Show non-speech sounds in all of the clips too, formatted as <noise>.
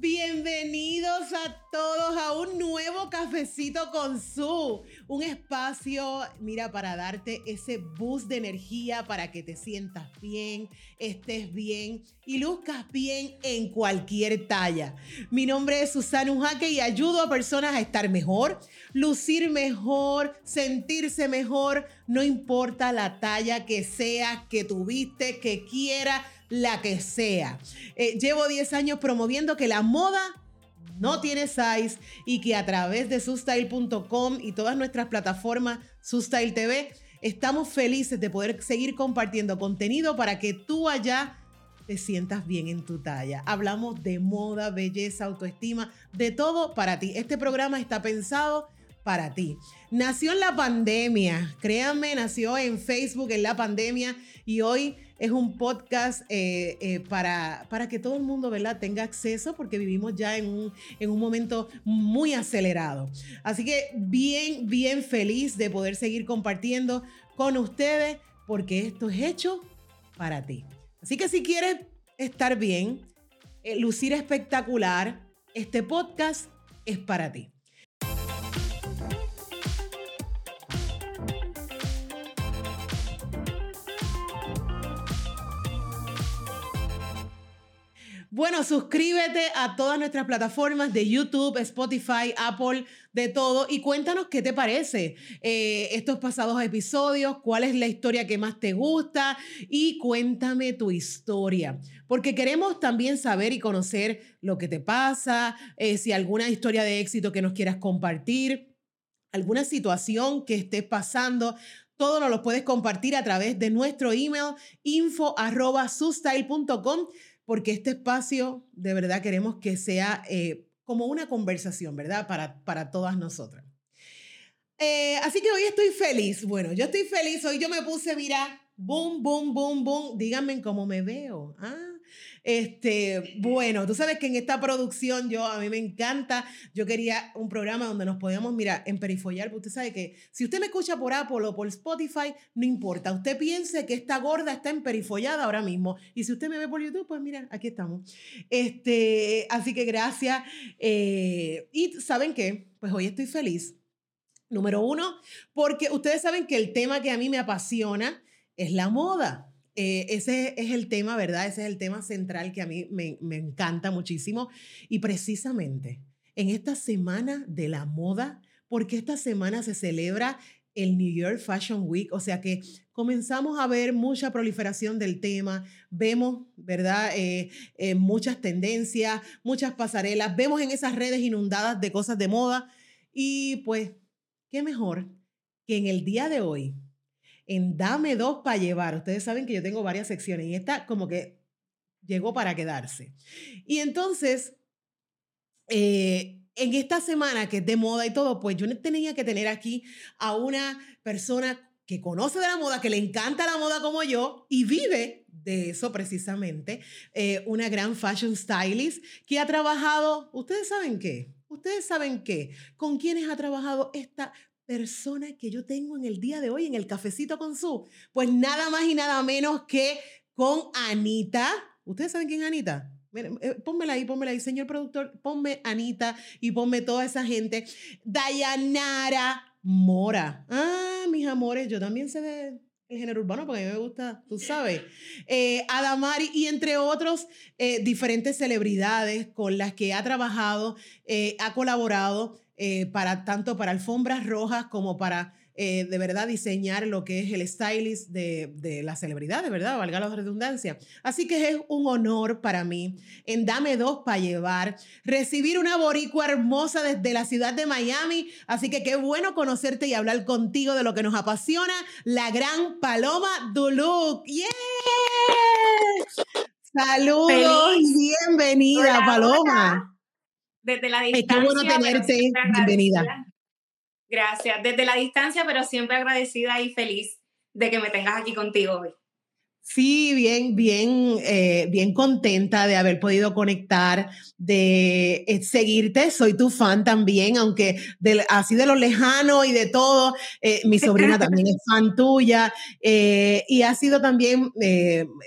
Bienvenidos a todos a un nuevo cafecito con su, un espacio, mira, para darte ese boost de energía para que te sientas bien, estés bien y luzcas bien en cualquier talla. Mi nombre es Susana Ujaque y ayudo a personas a estar mejor, lucir mejor, sentirse mejor, no importa la talla que sea, que tuviste, que quiera la que sea. Eh, llevo 10 años promoviendo que la moda no tiene size y que a través de sustyle.com y todas nuestras plataformas Sustyle TV estamos felices de poder seguir compartiendo contenido para que tú allá te sientas bien en tu talla. Hablamos de moda, belleza, autoestima, de todo para ti. Este programa está pensado para ti. Nació en la pandemia, créanme, nació en Facebook en la pandemia y hoy es un podcast eh, eh, para, para que todo el mundo ¿verdad? tenga acceso porque vivimos ya en un, en un momento muy acelerado. Así que bien, bien feliz de poder seguir compartiendo con ustedes porque esto es hecho para ti. Así que si quieres estar bien, eh, lucir espectacular, este podcast es para ti. Bueno, suscríbete a todas nuestras plataformas de YouTube, Spotify, Apple, de todo y cuéntanos qué te parece eh, estos pasados episodios, cuál es la historia que más te gusta y cuéntame tu historia, porque queremos también saber y conocer lo que te pasa, eh, si alguna historia de éxito que nos quieras compartir, alguna situación que estés pasando. Todo lo puedes compartir a través de nuestro email info porque este espacio de verdad queremos que sea eh, como una conversación, ¿verdad? Para, para todas nosotras. Eh, así que hoy estoy feliz. Bueno, yo estoy feliz. Hoy yo me puse, mira, boom, boom, boom, boom. Díganme cómo me veo. ¿ah? Este, bueno, tú sabes que en esta producción yo, a mí me encanta, yo quería un programa donde nos podíamos, mira, emperifollar, usted sabe que si usted me escucha por Apple o por Spotify, no importa, usted piense que esta gorda está emperifollada ahora mismo, y si usted me ve por YouTube, pues mira, aquí estamos. Este, así que gracias. Eh, y ¿saben qué? Pues hoy estoy feliz. Número uno, porque ustedes saben que el tema que a mí me apasiona es la moda. Eh, ese es el tema, ¿verdad? Ese es el tema central que a mí me, me encanta muchísimo. Y precisamente en esta semana de la moda, porque esta semana se celebra el New York Fashion Week, o sea que comenzamos a ver mucha proliferación del tema, vemos, ¿verdad? Eh, eh, muchas tendencias, muchas pasarelas, vemos en esas redes inundadas de cosas de moda y pues, ¿qué mejor que en el día de hoy en Dame dos para llevar. Ustedes saben que yo tengo varias secciones y esta como que llegó para quedarse. Y entonces, eh, en esta semana que es de moda y todo, pues yo tenía que tener aquí a una persona que conoce de la moda, que le encanta la moda como yo y vive de eso precisamente, eh, una gran fashion stylist que ha trabajado, ustedes saben qué, ustedes saben qué, con quienes ha trabajado esta persona que yo tengo en el día de hoy en el cafecito con su? Pues nada más y nada menos que con Anita. ¿Ustedes saben quién es Anita? Eh, pónmela ahí, pónmela ahí, señor productor, ponme Anita y ponme toda esa gente. Dayanara Mora. Ah, mis amores, yo también sé de el género urbano porque a mí me gusta, tú sabes. Eh, Adamari y entre otros eh, diferentes celebridades con las que ha trabajado, ha colaborado eh, para, tanto para alfombras rojas como para eh, de verdad diseñar lo que es el stylist de, de la celebridad, de verdad, valga la redundancia. Así que es un honor para mí en Dame Dos para llevar, recibir una boricua hermosa desde la ciudad de Miami. Así que qué bueno conocerte y hablar contigo de lo que nos apasiona, la gran Paloma Duluc. ¡Yeah! Saludos, bienvenida, Paloma desde la distancia. Qué bueno tenerte, bienvenida. Gracias, desde la distancia, pero siempre agradecida y feliz de que me tengas aquí contigo hoy. Sí, bien, bien, eh, bien contenta de haber podido conectar, de eh, seguirte. Soy tu fan también, aunque así de lo lejano y de todo, eh, mi sobrina también es fan tuya y ha sido también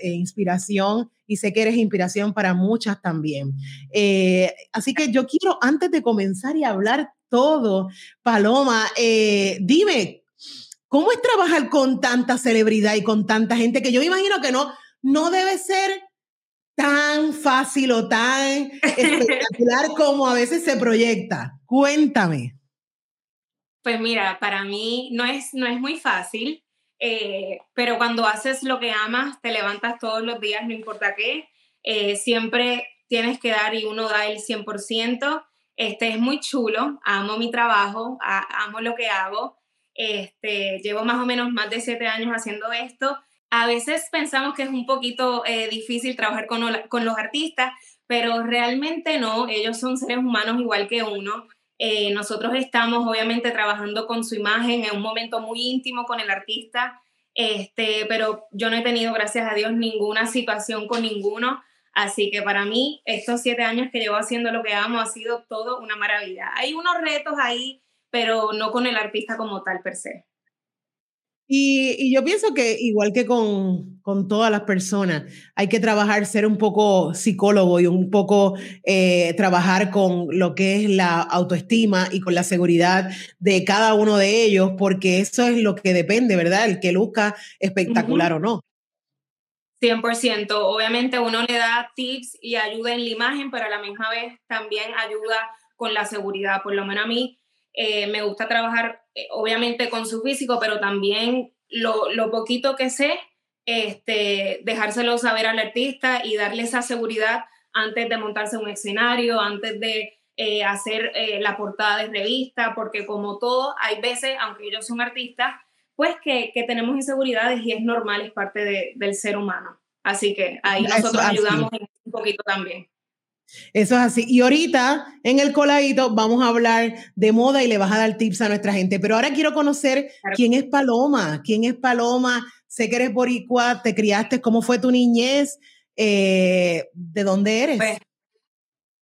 inspiración y sé que eres inspiración para muchas también. Eh, así que yo quiero, antes de comenzar y hablar todo, Paloma, eh, dime, ¿cómo es trabajar con tanta celebridad y con tanta gente que yo imagino que no, no debe ser tan fácil o tan <laughs> espectacular como a veces se proyecta? Cuéntame. Pues mira, para mí no es, no es muy fácil. Eh, pero cuando haces lo que amas, te levantas todos los días, no importa qué, eh, siempre tienes que dar y uno da el 100%. Este es muy chulo, amo mi trabajo, amo lo que hago. Este, llevo más o menos más de siete años haciendo esto. A veces pensamos que es un poquito eh, difícil trabajar con, con los artistas, pero realmente no, ellos son seres humanos igual que uno. Eh, nosotros estamos obviamente trabajando con su imagen en un momento muy íntimo con el artista, este, pero yo no he tenido, gracias a Dios, ninguna situación con ninguno. Así que para mí, estos siete años que llevo haciendo lo que amo ha sido todo una maravilla. Hay unos retos ahí, pero no con el artista como tal per se. Y, yo pienso que igual que con, con, todas las personas, hay que trabajar, ser un poco psicólogo y un poco eh, trabajar con lo que es la autoestima y con la seguridad de cada uno de ellos, porque eso es lo que depende, ¿verdad? El que luzca espectacular o no. 100%. Obviamente uno le da tips y ayuda en la imagen, pero a la misma vez también ayuda con la seguridad. Por lo menos a mí eh, me gusta trabajar eh, obviamente con su físico, pero también lo, lo, poquito que sé, este, dejárselo saber al artista y darle esa seguridad antes de montarse un escenario, antes de eh, hacer la portada de revista, porque como todo, hay veces, aunque ellos son artistas, pues que, que tenemos inseguridades y es normal, es parte del ser humano. Así que ahí nosotros ayudamos un poquito también. Eso es así. Y ahorita en el coladito vamos a hablar de moda y le vas a dar tips a nuestra gente. Pero ahora quiero conocer quién es Paloma. ¿Quién es Paloma? Sé que eres boricua, te criaste, ¿cómo fue tu niñez? Eh, ¿De dónde eres? Pues,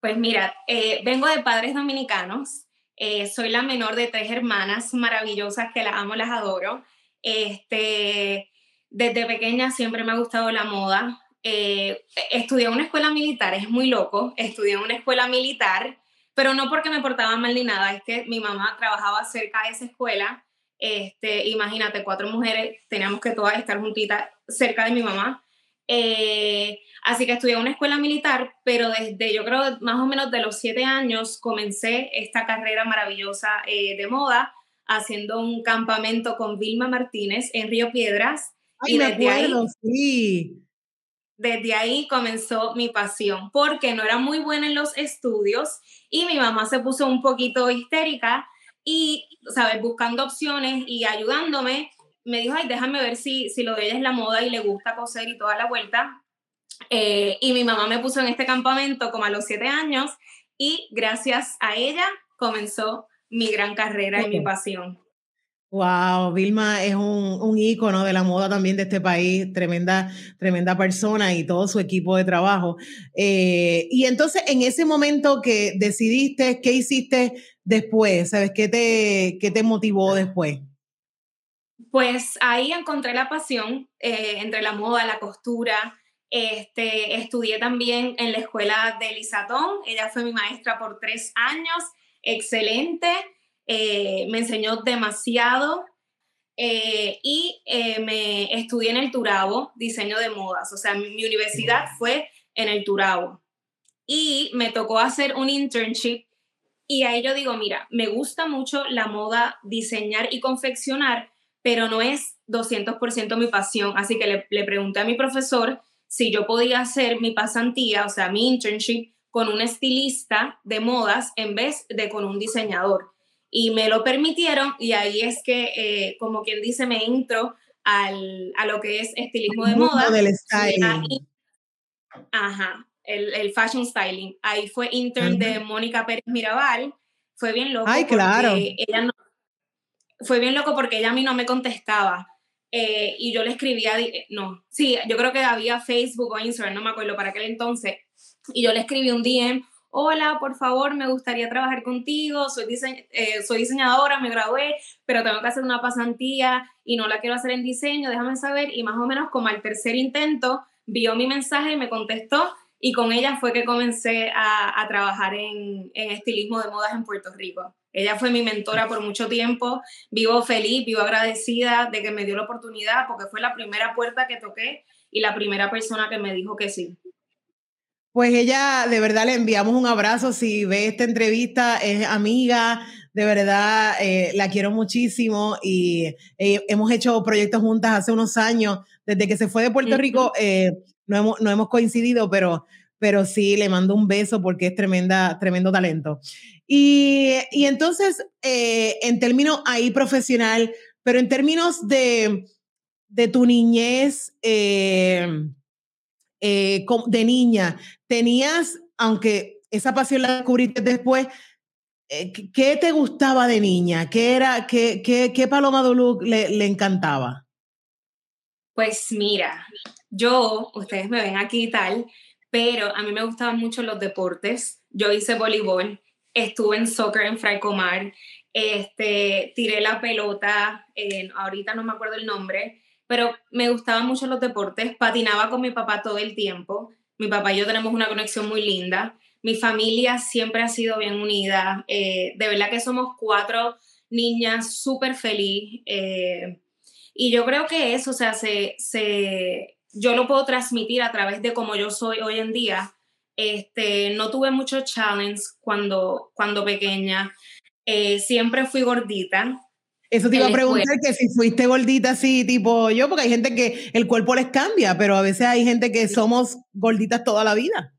pues mira, eh, vengo de padres dominicanos. Eh, soy la menor de tres hermanas maravillosas que las amo, las adoro. Este, desde pequeña siempre me ha gustado la moda eh, estudié en una escuela militar, es muy loco, estudié en una escuela militar, pero no porque me portaba mal ni nada, es que mi mamá trabajaba cerca de esa escuela, este, imagínate, cuatro mujeres, teníamos que todas estar juntitas cerca de mi mamá. Eh, así que estudié en una escuela militar, pero desde yo creo más o menos de los siete años comencé esta carrera maravillosa eh, de moda, haciendo un campamento con Vilma Martínez en Río Piedras. y desde ahí, sí desde ahí comenzó mi pasión, porque no era muy buena en los estudios y mi mamá se puso un poquito histérica y, ¿sabes? Buscando opciones y ayudándome, me dijo, ay, déjame ver si, si lo de ella es la moda y le gusta coser y toda la vuelta. Eh, y mi mamá me puso en este campamento como a los siete años y gracias a ella comenzó mi gran carrera y mi pasión. Wow, Vilma es un, un ícono de la moda también de este país, tremenda, tremenda persona y todo su equipo de trabajo. Eh, y entonces, en ese momento que decidiste, ¿qué hiciste después? ¿Sabes qué te, qué te motivó después? Pues ahí encontré la pasión eh, entre la moda, la costura. Este, estudié también en la escuela de Lisatón. Ella fue mi maestra por tres años. Excelente. Eh, me enseñó demasiado eh, y eh, me estudié en el Turabo, diseño de modas, o sea, mi, universidad fue en el Turabo. Y me tocó hacer un internship y ahí yo digo, mira, me gusta mucho la moda, diseñar y confeccionar, pero no es 200% mi pasión, así que le, le pregunté a mi profesor si yo podía hacer mi pasantía, o sea, mi internship con un estilista de modas en vez de con un diseñador y me lo permitieron y ahí es que, eh, como quien dice, me entro al, a lo que es estilismo de moda. Del styling. ajá, el, el, fashion styling. Ahí fue intern de Mónica Pérez Mirabal. Fue bien loco. Ay, claro. Ella no, fue bien loco porque ella a mí no me contestaba. Eh, y yo le escribía, no, sí, yo creo que había Facebook o Instagram, no me acuerdo para aquel entonces. Y yo le escribí un DM hola, por favor, me gustaría trabajar contigo, soy, eh, diseñadora, me gradué, pero tengo que hacer una pasantía y no la quiero hacer en diseño, déjame saber. Y más o menos como al tercer intento vio mi mensaje y me contestó y con ella fue que comencé a, trabajar en, estilismo de modas en Puerto Rico. Ella fue mi mentora por mucho tiempo, vivo feliz, vivo agradecida de que me dio la oportunidad porque fue la primera puerta que toqué y la primera persona que me dijo que sí. Pues ella, de verdad, le enviamos un abrazo. Si ve esta entrevista, es amiga, de verdad, eh, la quiero muchísimo y eh, hemos hecho proyectos juntas hace unos años. Desde que se fue de Puerto Rico, eh, no, hemos, no hemos coincidido, pero, pero sí, le mando un beso porque es tremenda, tremendo talento. Y, y entonces, en términos ahí profesional, pero en términos de, de tu niñez, eh, de niña, tenías, aunque esa pasión la descubriste después, eh, ¿qué te gustaba de niña? ¿Qué era, qué, qué, qué Paloma Duluc le, le encantaba? Pues mira, yo, ustedes me ven aquí y tal, pero a mí me gustaban mucho los deportes. Yo hice voleibol, estuve en soccer en Fraicomar, este, tiré la pelota, ahorita no me acuerdo el nombre, pero me gustaban mucho los deportes, patinaba con mi papá todo el tiempo, mi papá y yo tenemos una conexión muy linda, mi familia siempre ha sido bien unida, eh, de verdad que somos cuatro niñas súper feliz eh, y yo creo que eso, o sea, se, se, yo lo puedo transmitir a través de cómo yo soy hoy en día. Este, no tuve mucho challenge cuando, cuando pequeña, eh, siempre fui gordita, eso te iba a preguntar que si fuiste gordita así, tipo yo, porque hay gente que el cuerpo les cambia, pero a veces hay gente que somos gorditas toda la vida.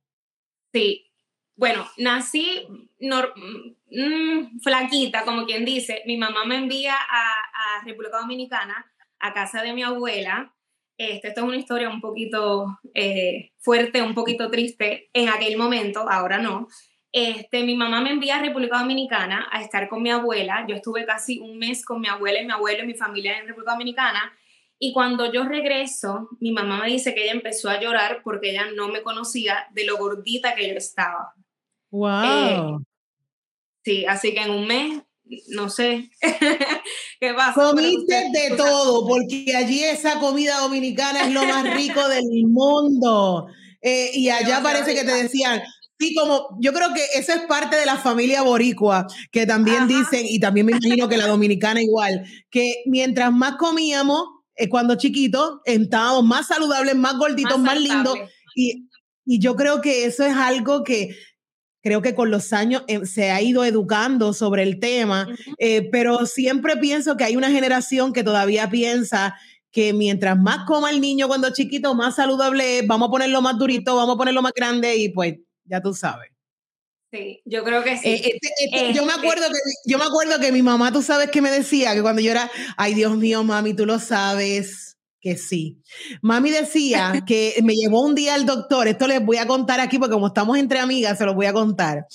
Sí. Bueno, nací mm, flaquita, como quien dice. Mi mamá me envía a, República Dominicana, a casa de mi abuela. Este, esto es una historia un poquito eh, fuerte, un poquito triste en aquel momento, ahora no. Este, mi mamá me envía a República Dominicana a estar con mi abuela. Yo estuve casi un mes con mi abuela y mi abuelo y mi familia en República Dominicana. Y cuando yo regreso, mi mamá me dice que ella empezó a llorar porque ella no me conocía de lo gordita que yo estaba. ¡Wow! Eh, sí, así que en un mes, no sé <laughs> qué pasa. Comiste de todo, porque allí esa comida dominicana es lo más rico del mundo. Eh, y <laughs> allá parece que te decían, Sí, como yo creo que eso es parte de la familia boricua, que también dicen, y también me imagino que la dominicana igual, que mientras más comíamos, eh, cuando chiquitos, estábamos más saludables, más gorditos, más, lindos. Y, y, yo creo que eso es algo que creo que con los años eh, se ha ido educando sobre el tema, eh, pero siempre pienso que hay una generación que todavía piensa que mientras más coma el niño cuando chiquito, más saludable es, vamos a ponerlo más durito, vamos a ponerlo más grande y pues ya tú sabes. Sí, yo creo que sí. Eh, este, este, yo, me este acuerdo que, yo me acuerdo que mi mamá, tú sabes que me decía que cuando yo era, ay Dios mío, mami, tú lo sabes que sí. Mami decía <laughs> que me llevó un día al doctor, esto les voy a contar aquí porque como estamos entre amigas, se los voy a contar.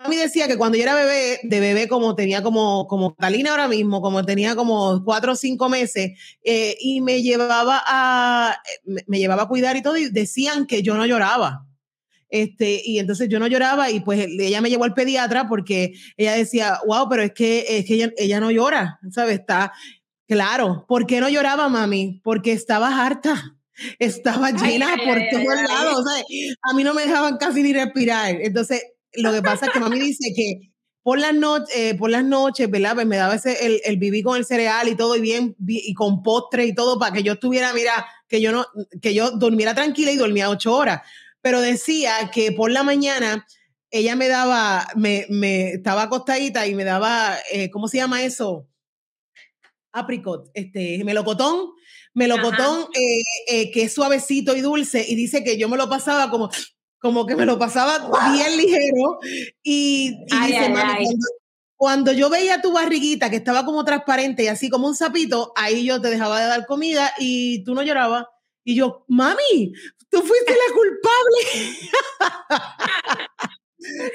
Mami decía que cuando yo era bebé, de bebé como tenía como, como Catalina ahora mismo, como tenía como cuatro o cinco meses, eh, y me llevaba a, me llevaba a cuidar y todo, y decían que yo no lloraba este, y entonces yo no lloraba y pues ella me llevó al pediatra porque ella decía, wow, pero es que, es que ella, no llora, ¿sabes? Está claro. ¿Por qué no lloraba, mami? Porque estaba harta. <laughs> Estaba llena por todos lados. A mí no me dejaban casi ni respirar. Entonces, lo que pasa es que mami dice que por las, noches eh, por las noches, ¿verdad? Pues me daba ese, el, el vivir con el cereal y todo, y bien, y con postre y todo, para que yo estuviera, mira, que yo no, que yo durmiera tranquila y dormía ocho horas pero decía que por la mañana ella me daba, me, me estaba acostadita y me daba, eh, ¿cómo se llama eso? Apricot, este, melocotón, melocotón eh, eh, que es suavecito y dulce y dice que yo me lo pasaba como, como que me lo pasaba bien ligero y, dice, Cuando, yo veía tu barriguita que estaba como transparente y así como un sapito, ahí yo te dejaba de dar comida y tú no llorabas. Y yo, mami, tú fuiste la culpable.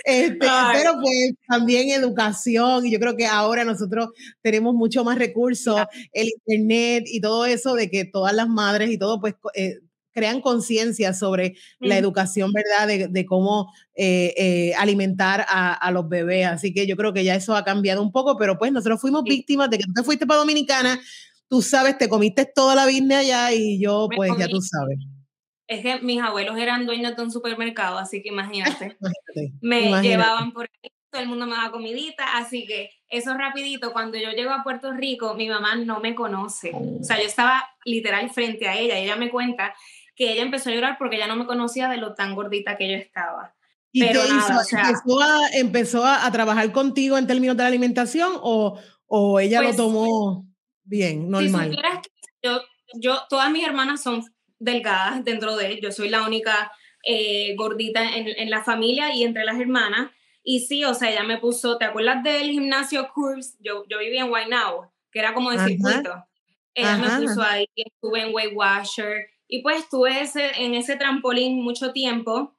Este, pero pues también educación y yo creo que ahora nosotros tenemos mucho más recursos, el internet y todo eso de que todas las madres y todo pues eh, crean conciencia sobre la educación, ¿verdad? De, cómo eh, eh, alimentar a, los bebés. Así que yo creo que ya eso ha cambiado un poco, pero pues nosotros fuimos víctimas de que tú te fuiste para Dominicana, tú sabes, te comiste toda la vida allá y yo pues ya tú sabes. Es que mis abuelos eran dueños de un supermercado, así que imagínate, <laughs> me llevaban por ahí, todo el mundo me daba comidita, así que eso rapidito, cuando yo llego a Puerto Rico, mi mamá no me conoce, o sea, yo estaba literal frente a ella, y ella me cuenta que ella empezó a llorar porque ya no me conocía de lo tan gordita que yo estaba. ¿Y Pero nada, ¿Empezó, a, empezó a, trabajar contigo en términos de la alimentación o, o ella lo pues, tomó bien, normal? yo, yo, todas mis hermanas son delgadas dentro de él, yo soy la única eh, gordita en, en, la familia y entre las hermanas. Y sí, o sea, ella me puso, ¿te acuerdas del gimnasio Curves? Yo, yo vivía en Guaynabo, que era como de circuito. Ella me puso ahí, estuve en Weight Washer, y pues estuve ese, en ese trampolín mucho tiempo.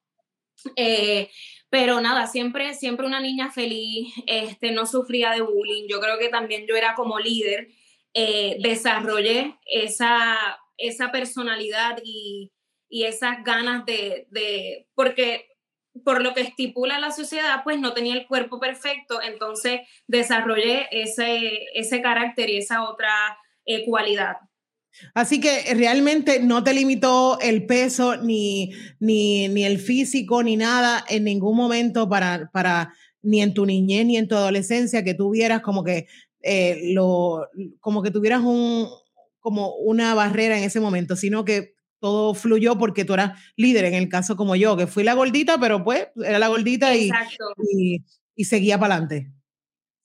Eh, pero nada, siempre, siempre una niña feliz, este, no sufría de bullying. Yo creo que también yo era como líder, eh, desarrollé esa, esa personalidad y, y esas ganas de, de, porque por lo que estipula la sociedad, pues no tenía el cuerpo perfecto, entonces desarrollé ese, ese carácter y esa otra eh, cualidad. Así que realmente no te limitó el peso, ni, ni, ni el físico, ni nada en ningún momento para, para, ni en tu niñez, ni en tu adolescencia, que tuvieras como que, eh, lo, como que tuvieras un, como una barrera en ese momento, sino que todo fluyó porque tú eras líder, en el caso como yo, que fui la gordita, pero pues era la gordita y, y, y, seguía para adelante.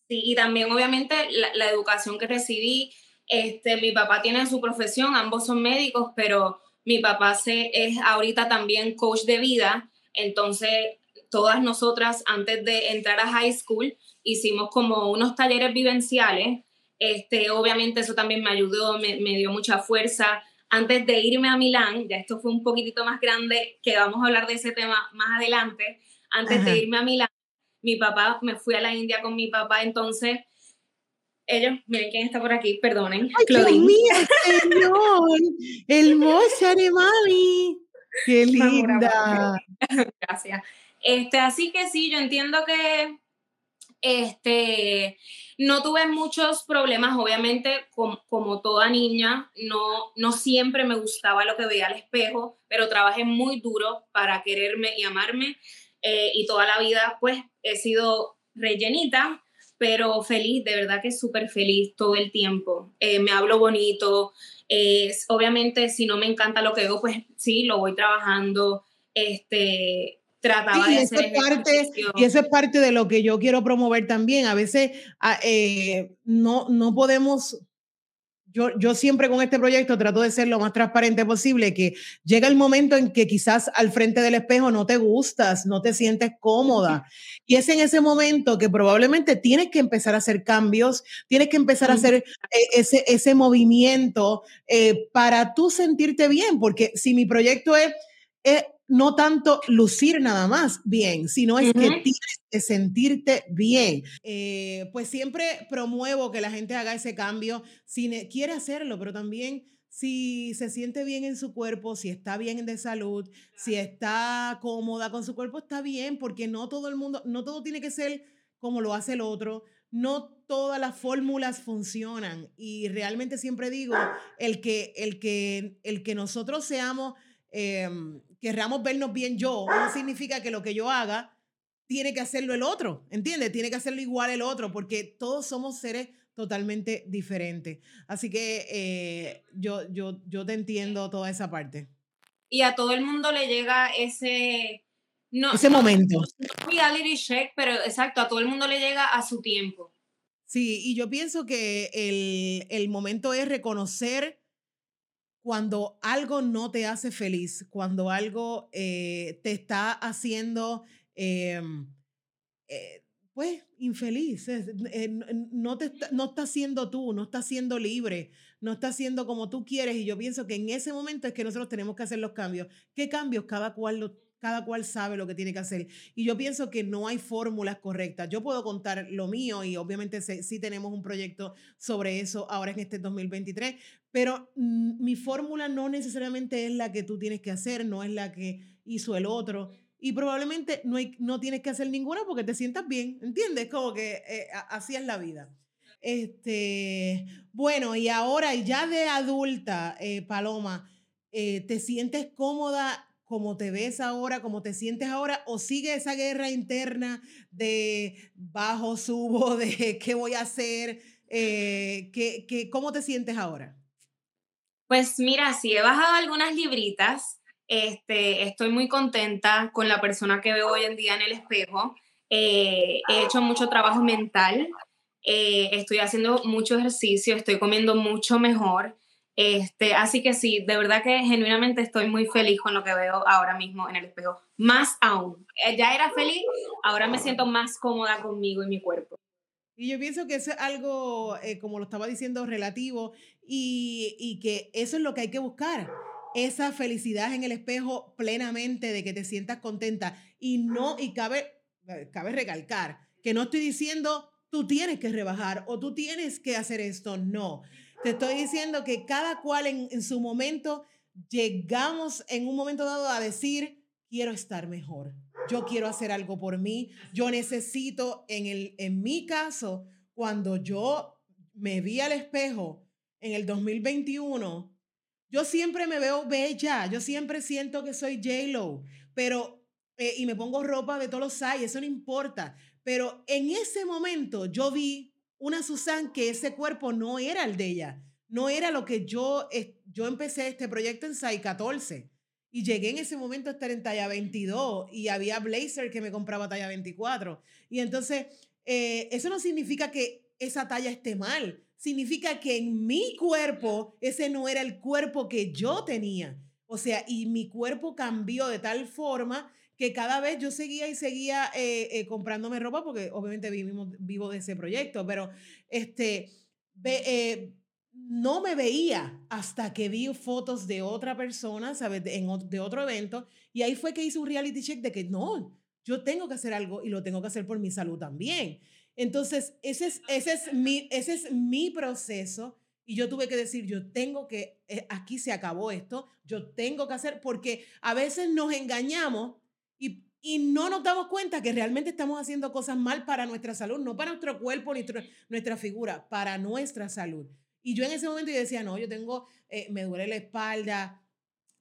Sí, y también obviamente la, la educación que recibí, este, mi papá tiene su profesión, ambos son médicos, pero mi papá se, es ahorita también coach de vida, entonces todas nosotras antes de entrar a high school hicimos como unos talleres vivenciales, este, obviamente eso también me ayudó, me, me dio mucha fuerza. Antes de irme a Milán, ya esto fue un poquitito más grande, que vamos a hablar de ese tema más adelante, antes de irme a Milán, mi papá, me fui a la India con mi papá, entonces ellos, miren quién está por aquí, perdonen. Ay, Dios mío, señor, hermosa de mami. Qué linda. <laughs> Gracias. Este, así que sí, yo entiendo que este, no tuve muchos problemas, obviamente, como, toda niña, no, no siempre me gustaba lo que veía al espejo, pero trabajé muy duro para quererme y amarme eh, y toda la vida pues he sido rellenita, pero feliz, de verdad que súper feliz todo el tiempo. Eh, me hablo bonito, obviamente si no me encanta lo que veo, pues sí, lo voy trabajando, este, trataba de hacer parte, Y eso es parte de lo que yo quiero promover también. A veces ah, eh, no, no podemos yo, yo, siempre con este proyecto trato de ser lo más transparente posible, que llega el momento en que quizás al frente del espejo no te gustas, no te sientes cómoda. Y es en ese momento que probablemente tienes que empezar a hacer cambios, tienes que empezar a hacer eh, ese, ese movimiento eh, para tú sentirte bien, porque si mi proyecto es no tanto lucir nada más bien, sino es que tienes que sentirte bien. Eh, pues siempre promuevo que la gente haga ese cambio si quiere hacerlo, pero también si se siente bien en su cuerpo, si está bien de salud, si está cómoda con su cuerpo, está bien, porque no todo el mundo, no todo tiene que ser como lo hace el otro, no todas las fórmulas funcionan. Y realmente siempre digo, el que, el que, el que nosotros seamos Em, querramos vernos bien yo, no significa que lo que yo haga tiene que hacerlo el otro, ¿entiendes? Tiene que hacerlo igual el otro, porque todos somos seres totalmente diferentes. Así que eh, yo, yo, yo te entiendo toda esa parte. Y a todo el mundo le llega ese... No, ese momento. No, reality check, pero exacto, a todo el mundo le llega a su tiempo. Sí, y yo pienso que el, el momento es reconocer cuando algo no te hace feliz, cuando algo eh, te está haciendo, em, eh, pues, infeliz, eh, no, te está, no estás siendo tú, no estás siendo libre, no estás siendo como tú quieres. Y yo pienso que en ese momento es que nosotros tenemos que hacer los cambios. ¿Qué cambios? Cada cual los cada cual sabe lo que tiene que hacer. Y yo pienso que no hay fórmulas correctas. Yo puedo contar lo mío y obviamente sí, tenemos un proyecto sobre eso ahora en este 2023, pero mm, mi fórmula no necesariamente es la que tú tienes que hacer, no es la que hizo el otro. Y probablemente no, hay, no tienes que hacer ninguna porque te sientas bien, ¿entiendes? Como que eh, así es la vida. Este, bueno, y ahora ya de adulta, eh, Paloma, eh, ¿te sientes cómoda como te ves ahora, como te sientes ahora, o sigue esa guerra interna de bajo, subo, <laughs> de qué voy a hacer? Eh, ¿qué, cómo te sientes ahora? Pues mira, sí, he bajado algunas libritas. Este, estoy muy contenta con la persona que veo hoy en día en el espejo. Eh, he hecho mucho trabajo mental, eh, estoy haciendo mucho ejercicio, estoy comiendo mucho mejor. Este, así que sí, de verdad que genuinamente estoy muy feliz con lo que veo ahora mismo en el espejo. Más aún, eh, ya era feliz, ahora me siento más cómoda conmigo y mi cuerpo. Y yo pienso que eso es algo, como lo estaba diciendo, relativo y, y que eso es lo que hay que buscar esa felicidad en el espejo plenamente de que te sientas contenta y no, y cabe, cabe recalcar que no estoy diciendo tú tienes que rebajar o tú tienes que hacer esto, no. Te estoy diciendo que cada cual en, en su momento llegamos en un momento dado a decir, quiero estar mejor, yo quiero hacer algo por mí, yo necesito, en, el, en mi caso, cuando yo me vi al espejo en el 2021, yo siempre me veo bella, yo siempre siento que soy J-Lo, pero, eh, y me pongo ropa de todos los sizes, eso no importa. Pero en ese momento yo vi una Susan que ese cuerpo no era el de ella, no era lo que yo, yo empecé este proyecto en size 14 y llegué en ese momento a estar en talla 22 y había blazer que me compraba talla 24. Y entonces, eh, eso no significa que esa talla esté mal significa que en mi cuerpo ese no era el cuerpo que yo tenía. O sea, y mi cuerpo cambió de tal forma que cada vez yo seguía y seguía eh, eh, comprándome ropa porque obviamente vivimos, vivo de ese proyecto, pero este, eh, no me veía hasta que vi fotos de otra persona, ¿sabes? De, en, de otro evento y ahí fue que hice un reality check de que no, yo tengo que hacer algo y lo tengo que hacer por mi salud también. Entonces, ese es, ese es, mi, ese es mi proceso. Y yo tuve que decir, yo tengo que, eh, aquí se acabó esto, yo tengo que hacer, porque a veces nos engañamos y, y no nos damos cuenta que realmente estamos haciendo cosas mal para nuestra salud, no para nuestro cuerpo ni nuestra figura, para nuestra salud. Y yo en ese momento yo decía, no, yo tengo, eh, me duele la espalda,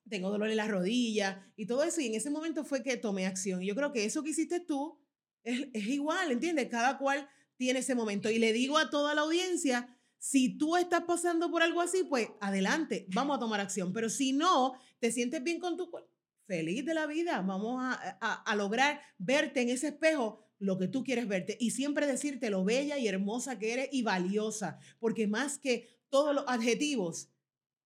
tengo dolor en la rodilla y todo eso. Y en ese momento fue que tomé acción. Y yo creo que eso que hiciste tú es, igual, ¿entiendes? Cada cual tiene ese momento. Y le digo a toda la audiencia, si tú estás pasando por algo así, pues adelante, vamos a tomar acción. Pero si no, te sientes bien con tu cuerpo, feliz de la vida, vamos a, a, lograr verte en ese espejo lo que tú quieres verte y siempre decirte lo bella y hermosa que eres y valiosa, porque más que todos los adjetivos,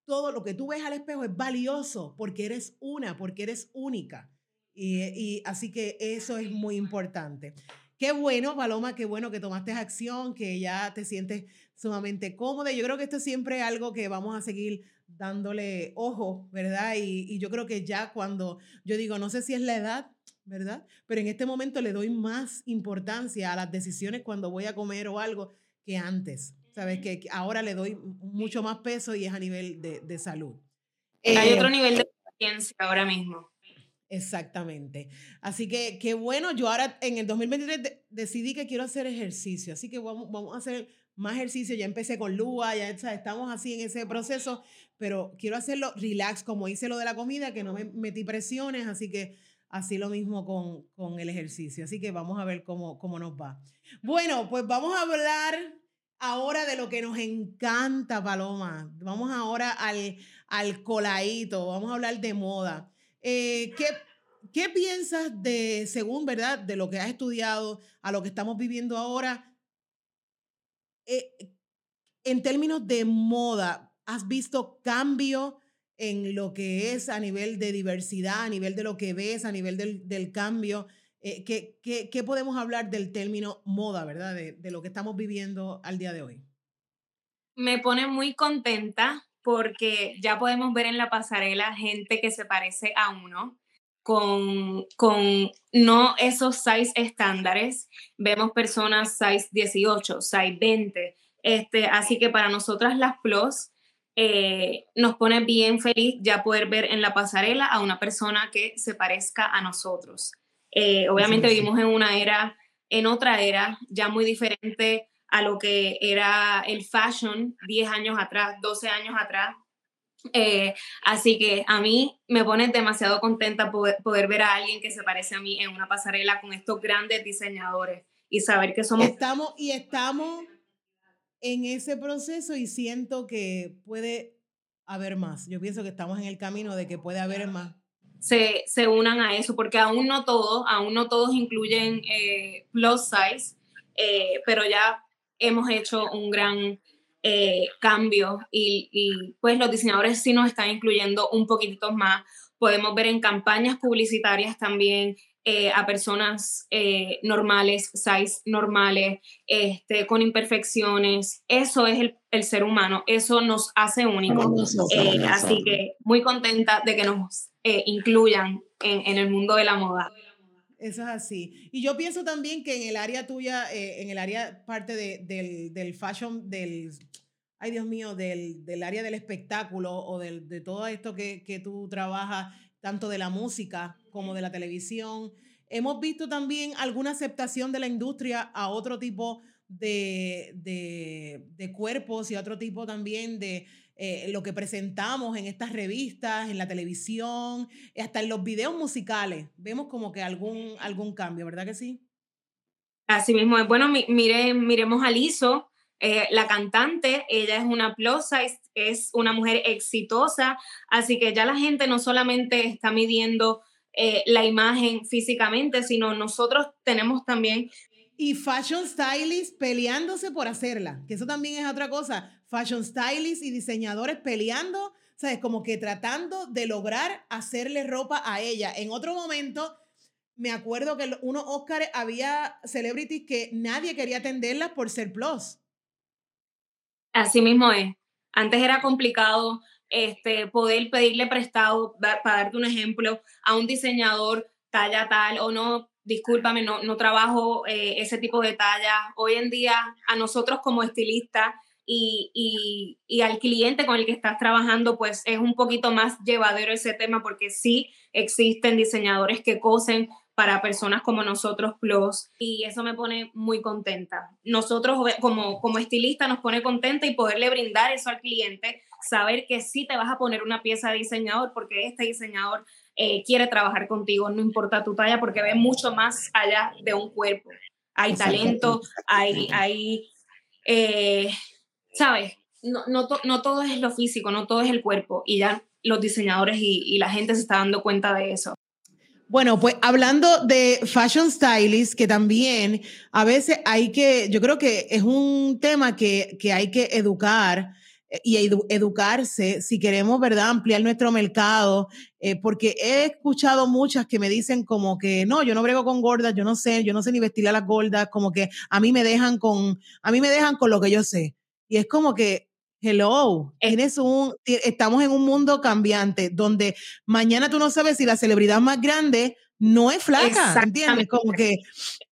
todo lo que tú ves al espejo es valioso porque eres una, porque eres única. Y, así que eso es muy importante. Qué bueno, Paloma, qué bueno que tomaste acción, que ya te sientes sumamente cómoda. Yo creo que esto es siempre algo que vamos a seguir dándole ojo, ¿verdad? Y, y, yo creo que ya cuando yo digo, no sé si es la edad, ¿verdad? Pero en este momento le doy más importancia a las decisiones cuando voy a comer o algo que antes. ¿Sabes? Que ahora le doy mucho más peso y es a nivel de, de salud. Hay otro eh, nivel de conciencia ahora mismo. Exactamente. Así que qué bueno, yo ahora en el 2023 decidí que quiero hacer ejercicio, así que vamos, vamos a hacer más ejercicio, ya empecé con Lua, ya estamos así en ese proceso, pero quiero hacerlo relax, como hice lo de la comida, que no me metí presiones, así que así lo mismo con, con el ejercicio, así que vamos a ver cómo, cómo nos va. Bueno, pues vamos a hablar ahora de lo que nos encanta, Paloma. Vamos ahora al, al coladito, vamos a hablar de moda. Eh, ¿qué, ¿Qué piensas de, según, verdad, de lo que has estudiado, a lo que estamos viviendo ahora? Eh, en términos de moda, ¿has visto cambio en lo que es a nivel de diversidad, a nivel de lo que ves, a nivel del, del cambio? Eh, ¿qué, qué, qué, podemos hablar del término moda, verdad? De, de lo que estamos viviendo al día de hoy. Me pone muy contenta porque ya podemos ver en la pasarela gente que se parece a uno, con, con no esos size estándares. Vemos personas size 18, size 20. Este, así que para nosotras las plus eh, nos pone bien feliz ya poder ver en la pasarela a una persona que se parezca a nosotros. Eh, obviamente vivimos en una era, en otra era, ya muy diferente a lo que era el fashion 10 años atrás, 12 años atrás. Eh, así que a mí me pone demasiado contenta poder, poder, ver a alguien que se parece a mí en una pasarela con estos grandes diseñadores y saber que somos... Estamos, y estamos en ese proceso y siento que puede haber más. Yo pienso que estamos en el camino de que puede haber más. Se, se unan a eso, porque aún no todos, aún no todos incluyen eh, plus size, eh, pero ya hemos hecho un gran eh, cambio y, y, pues los diseñadores sí nos están incluyendo un poquitito más. Podemos ver en campañas publicitarias también eh, a personas eh, normales, size normales, este, con imperfecciones. Eso es el, el, ser humano, eso nos hace únicos. Así que muy contenta de que nos incluyan en, en, el mundo de la moda. Eso es así. Y yo pienso también que en el área tuya, en el área parte de, del, del fashion, del, ay Dios mío, del, del área del espectáculo o del, de todo esto que, que tú trabajas, tanto de la música como de la televisión. Hemos visto también alguna aceptación de la industria a otro tipo de, de, cuerpos y a otro tipo también de eh, lo que presentamos en estas revistas, en la televisión, hasta en los videos musicales. Vemos como que algún, algún cambio, ¿verdad que sí? Así mismo es. Bueno, mire, miremos a Lizo, eh, la cantante, ella es una plus es una mujer exitosa, así que ya la gente no solamente está midiendo eh, la imagen físicamente, sino nosotros tenemos también... Y fashion stylists peleándose por hacerla, que eso también es otra cosa. Fashion stylists y diseñadores peleando, ¿sabes? Como que tratando de lograr hacerle ropa a ella. En otro momento, me acuerdo que unos Oscars había celebrities que nadie quería atenderlas por ser plus. Así mismo es. Antes era complicado este, poder pedirle prestado, para darte un ejemplo, a un diseñador talla tal o no, discúlpame, no, no trabajo eh, ese tipo de talla. Hoy en día, a nosotros como estilistas y, y, y, al cliente con el que estás trabajando, pues es un poquito más llevadero ese tema porque sí existen diseñadores que cosen para personas como nosotros plus y eso me pone muy contenta. Nosotros como, como estilista nos pone contenta y poderle brindar eso al cliente, saber que sí te vas a poner una pieza de diseñador porque este diseñador eh, quiere trabajar contigo, no importa tu talla, porque ve mucho más allá de un cuerpo. Hay talento, hay, hay eh, ¿sabes? No, no, no, todo es lo físico, no todo es el cuerpo y ya los diseñadores y, y la gente se está dando cuenta de eso. Bueno, pues hablando de fashion stylist, que también a veces hay que, yo creo que es un tema que, que hay que educar eh, y educarse si queremos, ¿verdad?, ampliar nuestro mercado, eh, porque he escuchado muchas que me dicen como que, no, yo no brego con gordas, yo no sé, yo no sé ni vestir a las gordas, como que a mí me dejan con, a mí me dejan con lo que yo sé. Y es como que, Hello, tienes un, estamos en un mundo cambiante donde mañana tú no sabes si la celebridad más grande no es flaca, ¿entiendes? Como que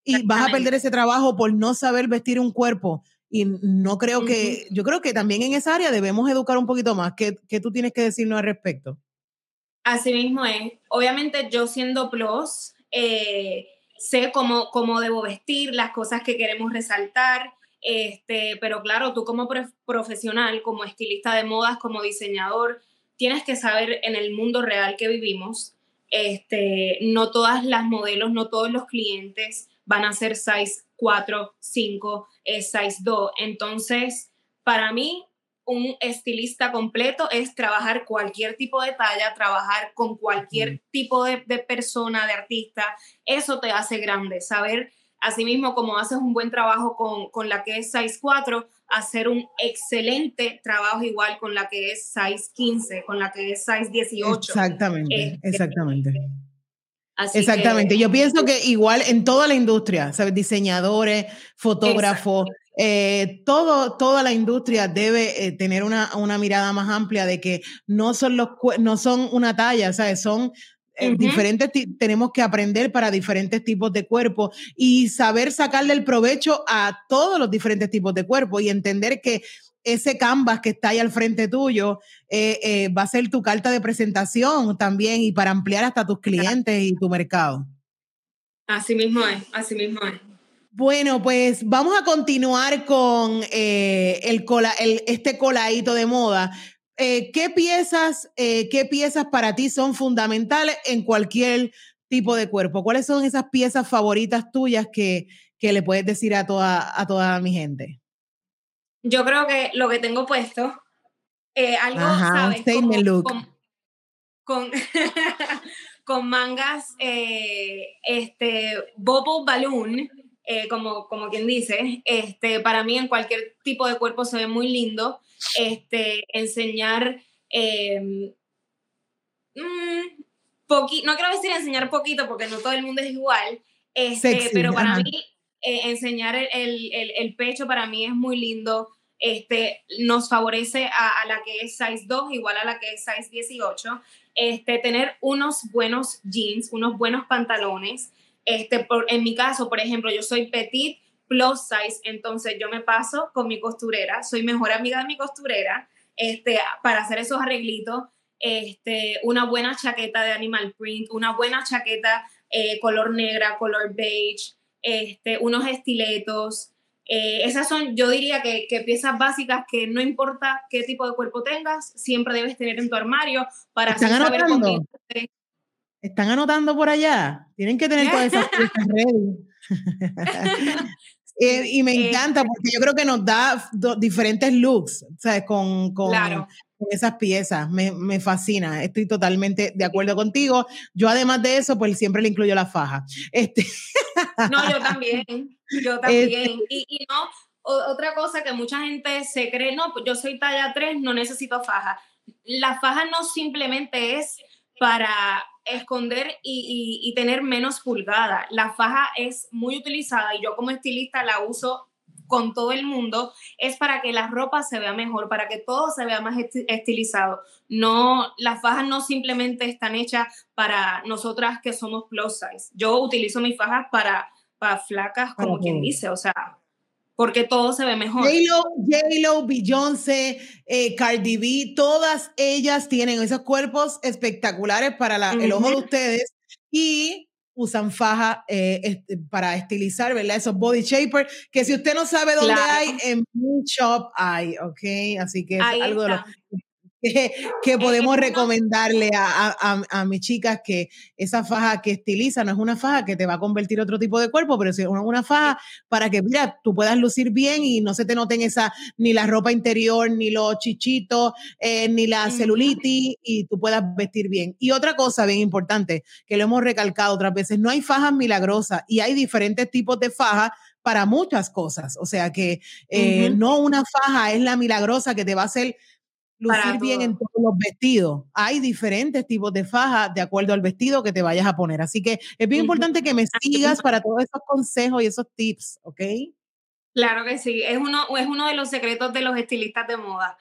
y vas a perder ese trabajo por no saber vestir un cuerpo y no creo que, yo creo que también en esa área debemos educar un poquito más. ¿Qué, qué tú tienes que decirnos al respecto? Así mismo es. Obviamente yo siendo plus, eh, sé cómo, cómo debo vestir, las cosas que queremos resaltar, este, pero claro, tú como profesional, como estilista de modas, como diseñador, tienes que saber en el mundo real que vivimos, este, no todas las modelos, no todos los clientes van a ser size 4, 5, size 2. Entonces, para mí, un estilista completo es trabajar cualquier tipo de talla, trabajar con cualquier tipo de, de persona, de artista. Eso te hace grande, saber Asimismo, como haces un buen trabajo con, con la que es size 4, hacer un excelente trabajo igual con la que es size 15, con la que es size 18. Exactamente, este, exactamente. Exactamente. Yo pienso que igual en toda la industria, ¿sabes? Diseñadores, fotógrafos, eh, todo, toda la industria debe eh, tener una, una, mirada más amplia de que no son, los, no son una talla, ¿sabes? Son eh, diferentes tenemos que aprender para diferentes tipos de cuerpos y saber sacarle el provecho a todos los diferentes tipos de cuerpos y entender que ese canvas que está ahí al frente tuyo eh, eh, va a ser tu carta de presentación también y para ampliar hasta tus clientes y tu mercado. Así mismo es, así mismo es. Bueno, pues vamos a continuar con el cola, el, este coladito de moda. Eh, ¿qué piezas, eh, qué piezas para ti son fundamentales en cualquier tipo de cuerpo? ¿Cuáles son esas piezas favoritas tuyas que, que le puedes decir a toda, a toda mi gente? Yo creo que lo que tengo puesto, eh, algo, ¿sabes? Con, con, <laughs> mangas, este, bubble balloon, como, como quien dice, este, para mí en cualquier tipo de cuerpo se ve muy lindo este, enseñar, eh, mm, no quiero decir enseñar poquito porque no todo el mundo es igual, este, pero para mí eh, enseñar el, el, el, pecho para mí es muy lindo. Este, nos favorece a, a, la que es size 2 igual a la que es size 18. Este, tener unos buenos jeans, unos buenos pantalones. Este, por, en mi caso, por ejemplo, yo soy petit, plus size, entonces yo me paso con mi costurera, soy mejor amiga de mi costurera, este, para hacer esos arreglitos, este, una buena chaqueta de animal print, una buena chaqueta eh, color negra, color beige, este, unos estiletos. Eh, esas son, yo diría que, que, piezas básicas que no importa qué tipo de cuerpo tengas, siempre debes tener en tu armario para ¿Están saber? ¿Están anotando por allá? Tienen que tener todas esas <laughs> piezas ready. <laughs> Eh, y me eh, encanta porque yo creo que nos da diferentes looks, ¿sabes? Con, con, con esas piezas. Me, me, fascina. Estoy totalmente de acuerdo contigo. Yo, además de eso, pues siempre le incluyo la faja. Este. <laughs> No, yo también. Yo también. Este y, y, no, otra cosa que mucha gente se cree, no, pues yo soy talla 3, no necesito faja. La faja no simplemente es para esconder y, y, tener menos pulgada. La faja es muy utilizada y yo como estilista la uso con todo el mundo, es para que la ropa se vea mejor, para que todo se vea más estilizado. No, las fajas no simplemente están hechas para nosotras que somos plus size. Yo utilizo mis fajas para, para flacas, como quien dice, o sea, porque todo se ve mejor. J-Lo, Beyoncé, eh, Cardi B, todas ellas tienen esos cuerpos espectaculares para el ojo de ustedes y usan faja eh, este, para estilizar, ¿verdad? Esos body shaper, que si usted no sabe dónde hay, en mi shop hay, ¿ok? Así que es algo de lo que, eh, podemos recomendarle a, a, mis chicas que esa faja que estiliza no es una faja que te va a convertir otro tipo de cuerpo, pero es una, faja para que, mira, tú puedas lucir bien y no se te noten esa, ni la ropa interior, ni los chichitos, eh, ni la celulitis y tú puedas vestir bien. Y otra cosa bien importante, que lo hemos recalcado otras veces, no hay fajas milagrosas y hay diferentes tipos de fajas para muchas cosas. O sea que eh, no una faja es la milagrosa que te va a hacer lucir bien en todos los vestidos. Hay diferentes tipos de faja de acuerdo al vestido que te vayas a poner. Así que es bien importante que me sigas para todos esos consejos y esos tips, ¿ok? Claro que sí. Es uno, es uno de los secretos de los estilistas de moda.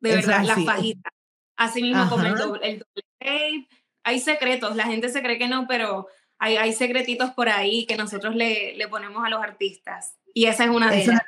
De verdad, las fajitas. Así mismo como el doble, el tape. Hay secretos. La gente se cree que no, pero hay, hay secretitos por ahí que nosotros le, le ponemos a los artistas. Y esa es una de ellas.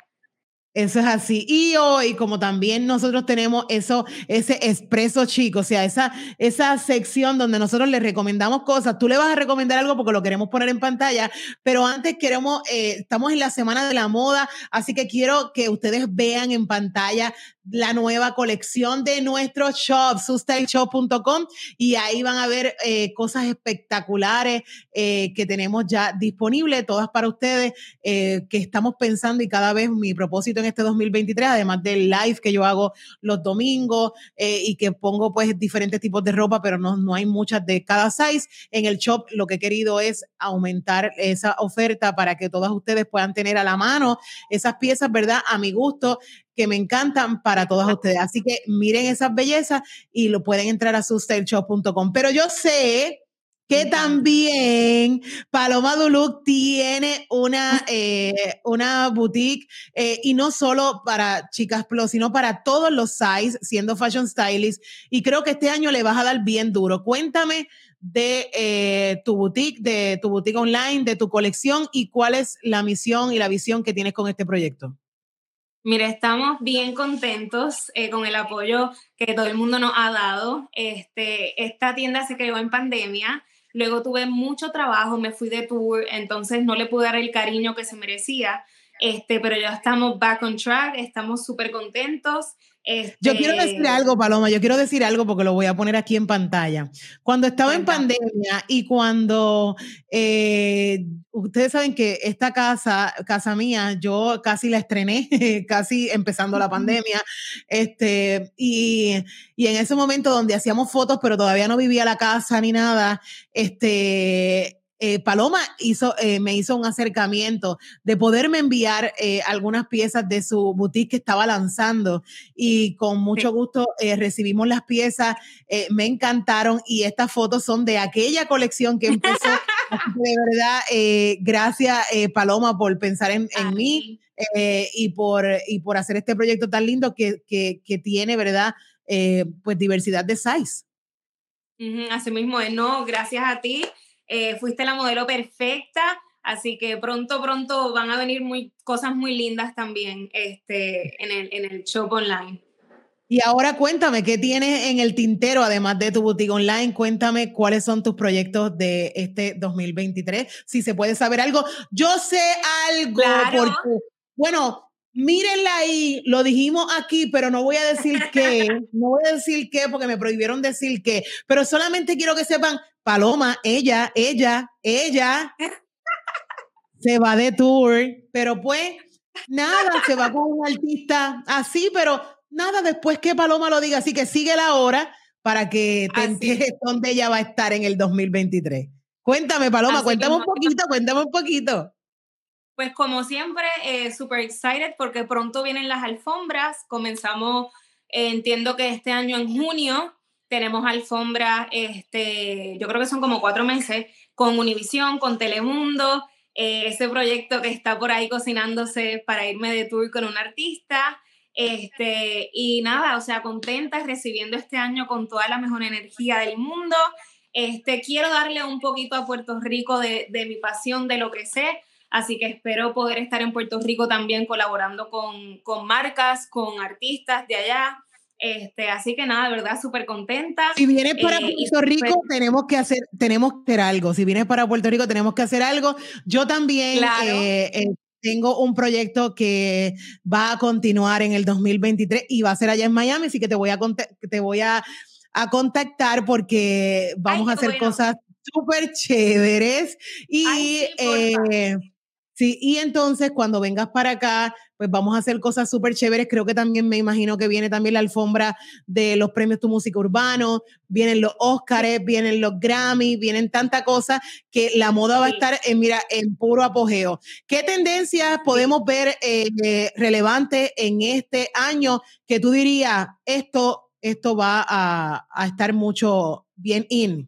Eso es así. Y hoy, como también nosotros tenemos eso, ese expreso chico, o sea, esa, esa sección donde nosotros le recomendamos cosas, tú le vas a recomendar algo porque lo queremos poner en pantalla, pero antes queremos, eh, estamos en la semana de la moda, así que quiero que ustedes vean en pantalla la nueva colección de nuestro shop, sustyleshop.com, y ahí van a ver eh, cosas espectaculares eh, que tenemos ya disponibles, todas para ustedes, eh, que estamos pensando y cada vez mi propósito en este 2023, además del live que yo hago los domingos y que pongo pues diferentes tipos de ropa, pero no, no hay muchas de cada size. En el shop lo que he querido es aumentar esa oferta para que todas ustedes puedan tener a la mano esas piezas, ¿verdad? A mi gusto, que me encantan para todas ustedes. Así que miren esas bellezas y lo pueden entrar a sustelshop.com. Pero yo sé que también Paloma Duluc tiene una, <laughs> eh, una boutique eh, y no solo para chicas plus, sino para todos los size, siendo fashion stylist. Y creo que este año le vas a dar bien duro. Cuéntame de eh, tu boutique, de tu boutique online, de tu colección y cuál es la misión y la visión que tienes con este proyecto. Mira, estamos bien contentos eh, con el apoyo que todo el mundo nos ha dado. Este, esta tienda se creó en pandemia, luego tuve mucho trabajo, me fui de tour, entonces no le pude dar el cariño que se merecía. este, pero ya estamos back on track, estamos súper contentos. Yo quiero decir Este algo, Paloma, yo quiero decir algo porque lo voy a poner aquí en pantalla. Cuando estaba en pandemia y cuando eh, ustedes saben que esta casa, casa mía, yo casi la estrené, <laughs> casi empezando la pandemia, este, y, y en ese momento donde hacíamos fotos, pero todavía no vivía la casa ni nada, este, eh, Paloma hizo, eh, me hizo un acercamiento de poderme enviar eh, algunas piezas de su boutique que estaba lanzando y con mucho gusto eh, recibimos las piezas, eh, me encantaron y estas fotos son de aquella colección que <laughs> empezó. De verdad, eh, gracias Paloma por pensar en, en mí y, por, y por hacer este proyecto tan lindo que, que, que tiene, ¿verdad? Pues diversidad de size. Ujú, Así mismo no, gracias a ti. Eh, fuiste la modelo perfecta, así que pronto, pronto van a venir muy, cosas muy lindas también este, en, el, en el shop online. Y ahora cuéntame, ¿qué tienes en el tintero, además de tu boutique online? Cuéntame cuáles son tus proyectos de este 2023, si se puede saber algo. Yo sé algo, Claro. porque, bueno, mírenla ahí, lo dijimos aquí, pero no voy a decir qué, no voy a decir qué porque me prohibieron decir qué, pero solamente quiero que sepan, Paloma, ella, ella, ella se va de tour, pero pues nada, se va con un artista así, pero nada, después que Paloma lo diga, así que sigue la hora para que te enteres dónde ella va a estar en el 2023. Cuéntame, Paloma, Así cuéntame un poquito, cuéntame un poquito. Pues como siempre, eh, super excited porque pronto vienen las alfombras. Comenzamos, eh, entiendo que este año en junio tenemos alfombras, este, yo creo que son como cuatro meses, con Univisión, con Telemundo, eh, ese proyecto que está por ahí cocinándose para irme de tour con un artista. Este, y nada, o sea, contenta recibiendo este año con toda la mejor energía del mundo. Este, quiero darle un poquito a Puerto Rico de, de mi pasión, de lo que sé. Así que espero poder estar en Puerto Rico también colaborando con, con marcas, con artistas de allá. Este, así que nada, de verdad, súper contenta. Si vienes para Eh, Puerto Rico, tenemos que hacer, tenemos que hacer algo. Si vienes para Puerto Rico, tenemos que hacer algo. Yo también Claro. eh, eh, tengo un proyecto que va a continuar en el 2023 y va a ser allá en Miami, así que te voy a, te voy a, a contactar porque vamos Ay, a hacer bueno. cosas súper chéveres. Y, Ay, sí, sí, y entonces cuando vengas para acá, pues vamos a hacer cosas súper chéveres. Creo que también me imagino que viene también la alfombra de los premios Tu Música Urbano, vienen los Óscares, vienen los Grammy, vienen tanta cosa que la moda va a estar en, mira, en puro apogeo. ¿Qué tendencias podemos ver eh, eh, relevantes en este año que tú dirías, esto, esto va a, a estar mucho bien in?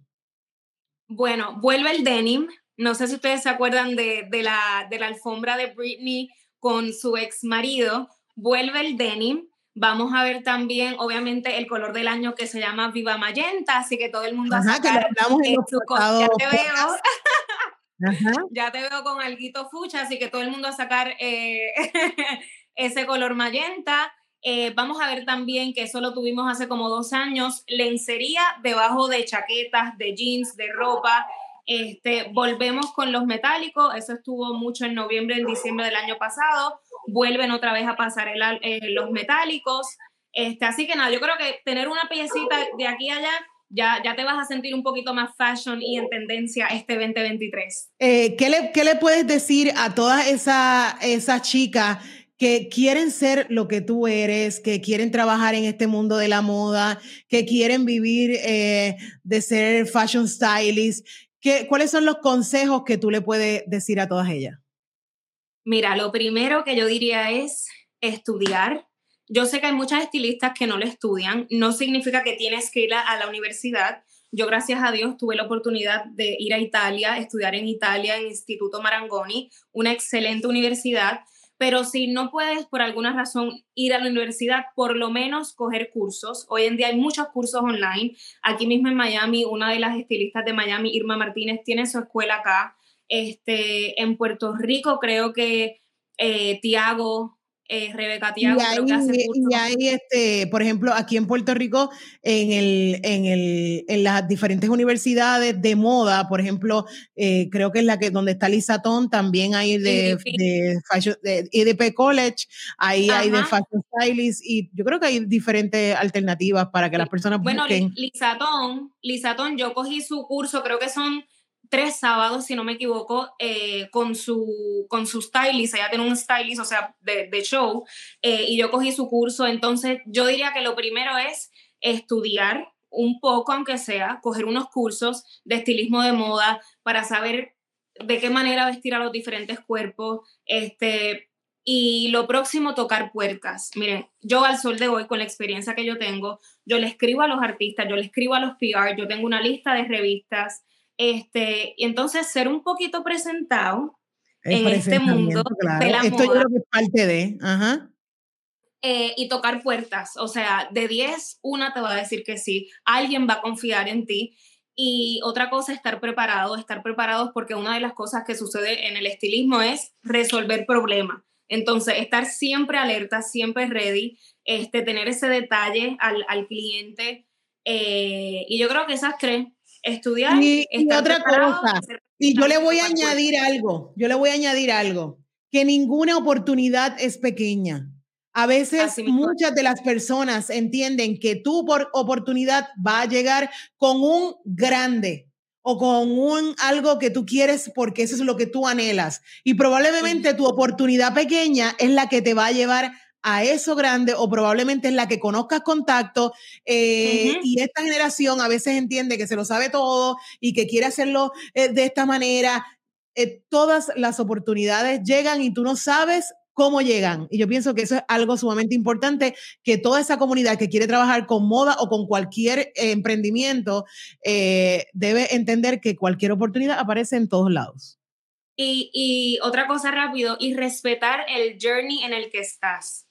Bueno, vuelve el denim. No sé si ustedes se acuerdan de, de la, de la alfombra de Britney con su ex marido. Vuelve el denim. Vamos a ver también, obviamente, el color del año que se llama Viva Magenta, así que todo el mundo a Ajá, que lo sacar hablamos en su Ya te veo. Ajá. <laughs> ya te veo con alguito fucha, así que todo el mundo a sacar eh, <laughs> ese color magenta. Eh, vamos a ver también que eso lo tuvimos hace como dos años, lencería debajo de chaquetas, de jeans, de ropa. Este, volvemos con los metálicos, eso estuvo mucho en noviembre, en diciembre del año pasado. Vuelven otra vez a pasar el, eh, los metálicos. Este, así que nada, yo creo que tener una piecita de aquí a allá, ya, ya te vas a sentir un poquito más fashion y en tendencia este 2023. Eh, ¿qué, le, ¿Qué le puedes decir a todas esas esas chicas que quieren ser lo que tú eres, que quieren trabajar en este mundo de la moda, que quieren vivir eh, de ser fashion stylist? ¿Qué, ¿Cuáles son los consejos que tú le puedes decir a todas ellas? Mira, lo primero que yo diría es estudiar. Yo sé que hay muchas estilistas que no lo estudian, no significa que tienes que ir a, a la universidad. Yo, gracias a Dios, tuve la oportunidad de ir a Italia, estudiar en Italia, en Instituto Marangoni, una excelente universidad, pero si no puedes por alguna razón ir a la universidad, por lo menos coger cursos. Hoy en día hay muchos cursos online. Aquí mismo en Miami, una de las estilistas de Miami, Irma Martínez, tiene su escuela acá. Este, en Puerto Rico creo que eh, Tiago eh, Rebeca Tiago. Y hay, este, por ejemplo, aquí en Puerto Rico, en, el, en, el, en las diferentes universidades de moda, por ejemplo, eh, creo que es la que donde está Lisatón, también hay de, de, de, EDP College, ahí hay de Fashion Stylist, y yo creo que hay diferentes alternativas para que las personas bueno, busquen. Bueno, Lisatón, yo cogí su curso, creo que son tres sábados, si no me equivoco, eh, con, su, con su stylist, ella tiene un stylist, o sea, de, de show, eh, y yo cogí su curso, entonces yo diría que lo primero es estudiar un poco, aunque sea, coger unos cursos de estilismo de moda para saber de qué manera vestir a los diferentes cuerpos, este, y lo próximo, tocar puertas. Miren, yo al sol de hoy, con la experiencia que yo tengo, yo le escribo a los artistas, yo le escribo a los PR, yo tengo una lista de revistas, este, y entonces ser un poquito presentado en este mundo de la Esto yo creo que es parte de, ajá. Eh, y tocar puertas, o sea, de 10, una te va a decir que sí, alguien va a confiar en ti. Y otra cosa, estar preparado, estar preparados porque una de las cosas que sucede en el estilismo es resolver problemas. Entonces, estar siempre alerta, siempre ready, este, tener ese detalle al, al cliente. Eh, y yo creo que esas tres estudiar. Y, otra cosa, y yo le voy a añadir algo, yo le voy a añadir algo, que ninguna oportunidad es pequeña. A veces muchas de las personas entienden que tu oportunidad va a llegar con un grande o con un algo que tú quieres porque eso es lo que tú anhelas. Y probablemente tu oportunidad pequeña es la que te va a llevar a eso grande o probablemente es la que conozcas contacto eh, y esta generación a veces entiende que se lo sabe todo y que quiere hacerlo eh, de esta manera. Eh, todas las oportunidades llegan y tú no sabes cómo llegan. Y yo pienso que eso es algo sumamente importante, que toda esa comunidad que quiere trabajar con moda o con cualquier emprendimiento debe entender que cualquier oportunidad aparece en todos lados. Y, y, otra cosa rápido, y respetar el journey en el que estás.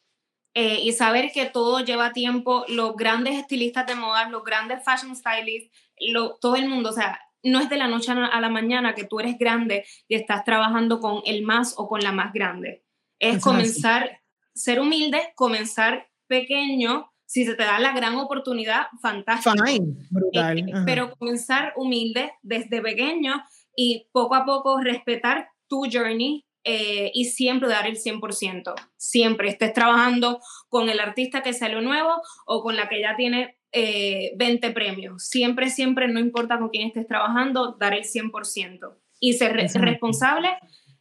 Eh, y saber que todo lleva tiempo, los grandes estilistas de moda, los grandes fashion stylists, lo, todo el mundo, o sea, no es de la noche a la mañana que tú eres grande y estás trabajando con el más o con la más grande. Es comenzar, ser humilde, comenzar pequeño, si se te da la gran oportunidad, fantástico. Fine, brutal. Eh, pero comenzar humilde desde pequeño y poco a poco respetar tu journey, eh, y siempre dar el 100%. Siempre estés trabajando con el artista que salió nuevo o con la que ya tiene 20 eh, premios. Siempre, siempre, no importa con quién estés trabajando, dar el 100%. Y ser responsable,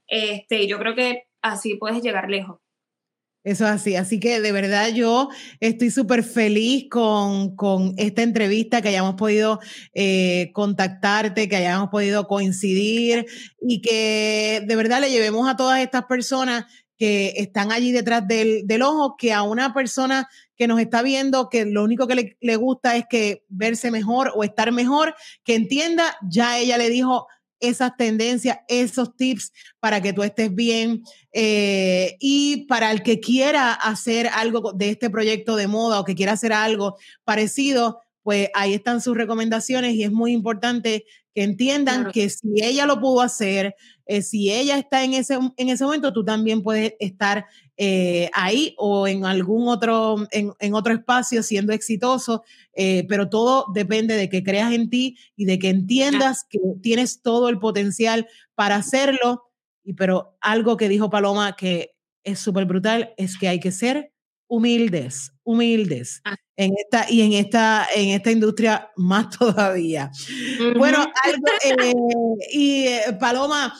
este, yo creo que así puedes llegar lejos. Eso es así. Así que de verdad yo estoy súper feliz con, con, esta entrevista, que hayamos podido eh, contactarte, que hayamos podido coincidir y que de verdad le llevemos a todas estas personas que están allí detrás del, del ojo, que a una persona que nos está viendo, que lo único que le, le gusta es que verse mejor o estar mejor, que entienda, ya ella le dijo, esas tendencias, esos tips para que tú estés bien. Eh, y para el que quiera hacer algo de este proyecto de moda o que quiera hacer algo parecido, pues ahí están sus recomendaciones y es muy importante que entiendan que si ella lo pudo hacer, eh, si ella está en ese, en ese momento, tú también puedes estar eh, ahí o en algún otro, en, otro espacio siendo exitoso, eh, pero todo depende de que creas en ti y de que entiendas que tienes todo el potencial para hacerlo. Y pero algo que dijo Paloma que es súper brutal es que hay que ser humildes, humildes. Ah. En esta, y en esta, en esta industria más <laughs> todavía. Bueno, algo, y Paloma,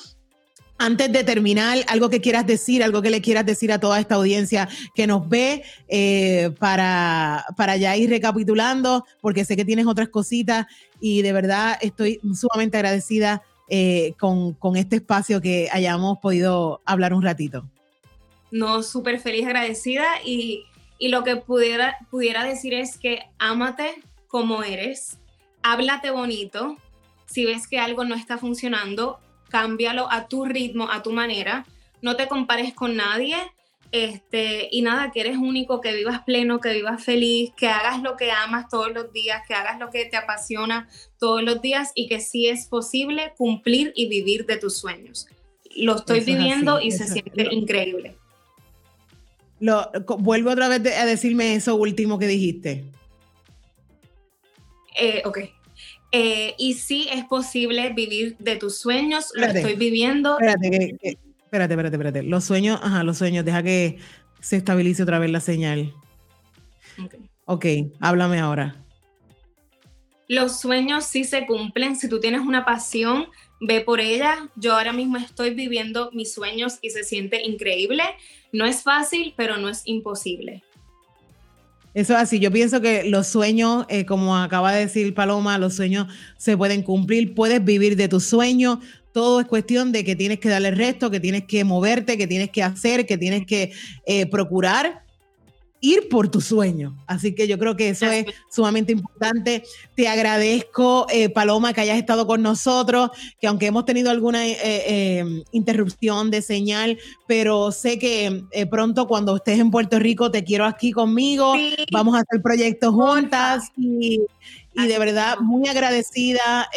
antes de terminar, algo que quieras decir, algo que le quieras decir a toda esta audiencia que nos ve eh, para, para ya ir recapitulando, porque sé que tienes otras cositas y de verdad estoy sumamente agradecida eh, con, con, este espacio que hayamos podido hablar un ratito. No, súper feliz, agradecida y, y, lo que pudiera, pudiera decir es que ámate como eres, háblate bonito, si ves que algo no está funcionando, cámbialo a tu ritmo, a tu manera, no te compares con nadie, este, y nada, que eres único, que vivas pleno, que vivas feliz, que hagas lo que amas todos los días, que hagas lo que te apasiona todos los días y que sí es posible cumplir y vivir de tus sueños. Lo estoy viviendo y se siente increíble. Lo, vuelvo otra vez a decirme eso último que dijiste. Eh, ok. Eh, y sí es posible vivir de tus sueños, lo estoy viviendo. Espérate, espérate, espérate, espérate. Los sueños, ajá, los sueños, deja que se estabilice otra vez la señal. Ok, okay háblame ahora. Los sueños sí se cumplen. Si tú tienes una pasión, ve por ella. Yo ahora mismo estoy viviendo mis sueños y se siente increíble. No es fácil, pero no es imposible. Eso es así. Yo pienso que los sueños, eh, como acaba de decir Paloma, los sueños se pueden cumplir. Puedes vivir de tus sueños. Todo es cuestión de que tienes que darle resto, que tienes que moverte, que tienes que hacer, que tienes que eh, procurar ir por tu sueño. Así que yo creo que eso es sumamente importante. Te agradezco, eh, Paloma, que hayas estado con nosotros, que aunque hemos tenido alguna eh, eh, interrupción de señal, pero sé que pronto cuando estés en Puerto Rico te quiero aquí conmigo. Vamos a hacer proyectos juntas y, y de verdad muy agradecida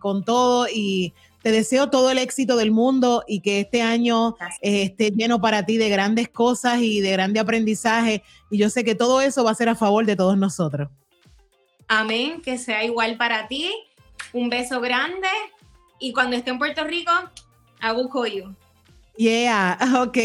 con todo y te deseo todo el éxito del mundo y que este año eh, esté lleno para ti de grandes cosas y de grande aprendizaje. Y yo sé que todo eso va a ser a favor de todos nosotros. Amén, que sea igual para ti. Un beso grande y cuando esté en Puerto Rico, call you. Yeah, <laughs> ok.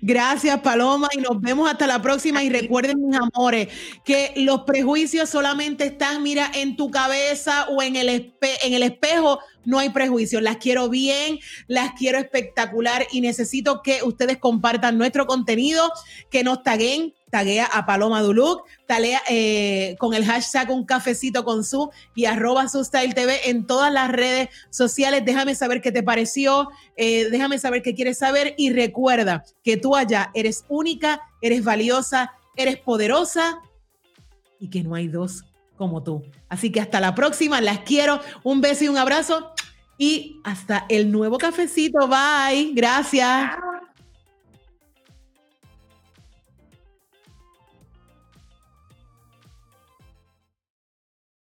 Gracias, Paloma, y nos vemos hasta la próxima. Y recuerden, mis amores, que los prejuicios solamente están, mira, en tu cabeza o en el, en el espejo. No hay prejuicios. Las quiero bien, las quiero espectacular y necesito que ustedes compartan nuestro contenido, que nos taguen taguea a Paloma Duluc, talea eh, con el hashtag un cafecito con su y arroba su TV en todas las redes sociales. Déjame saber qué te pareció, eh, déjame saber qué quieres saber y recuerda que tú allá eres única, eres valiosa, eres poderosa y que no hay dos como tú. Así que hasta la próxima, las quiero, un beso y un abrazo y hasta el nuevo cafecito. Bye, gracias.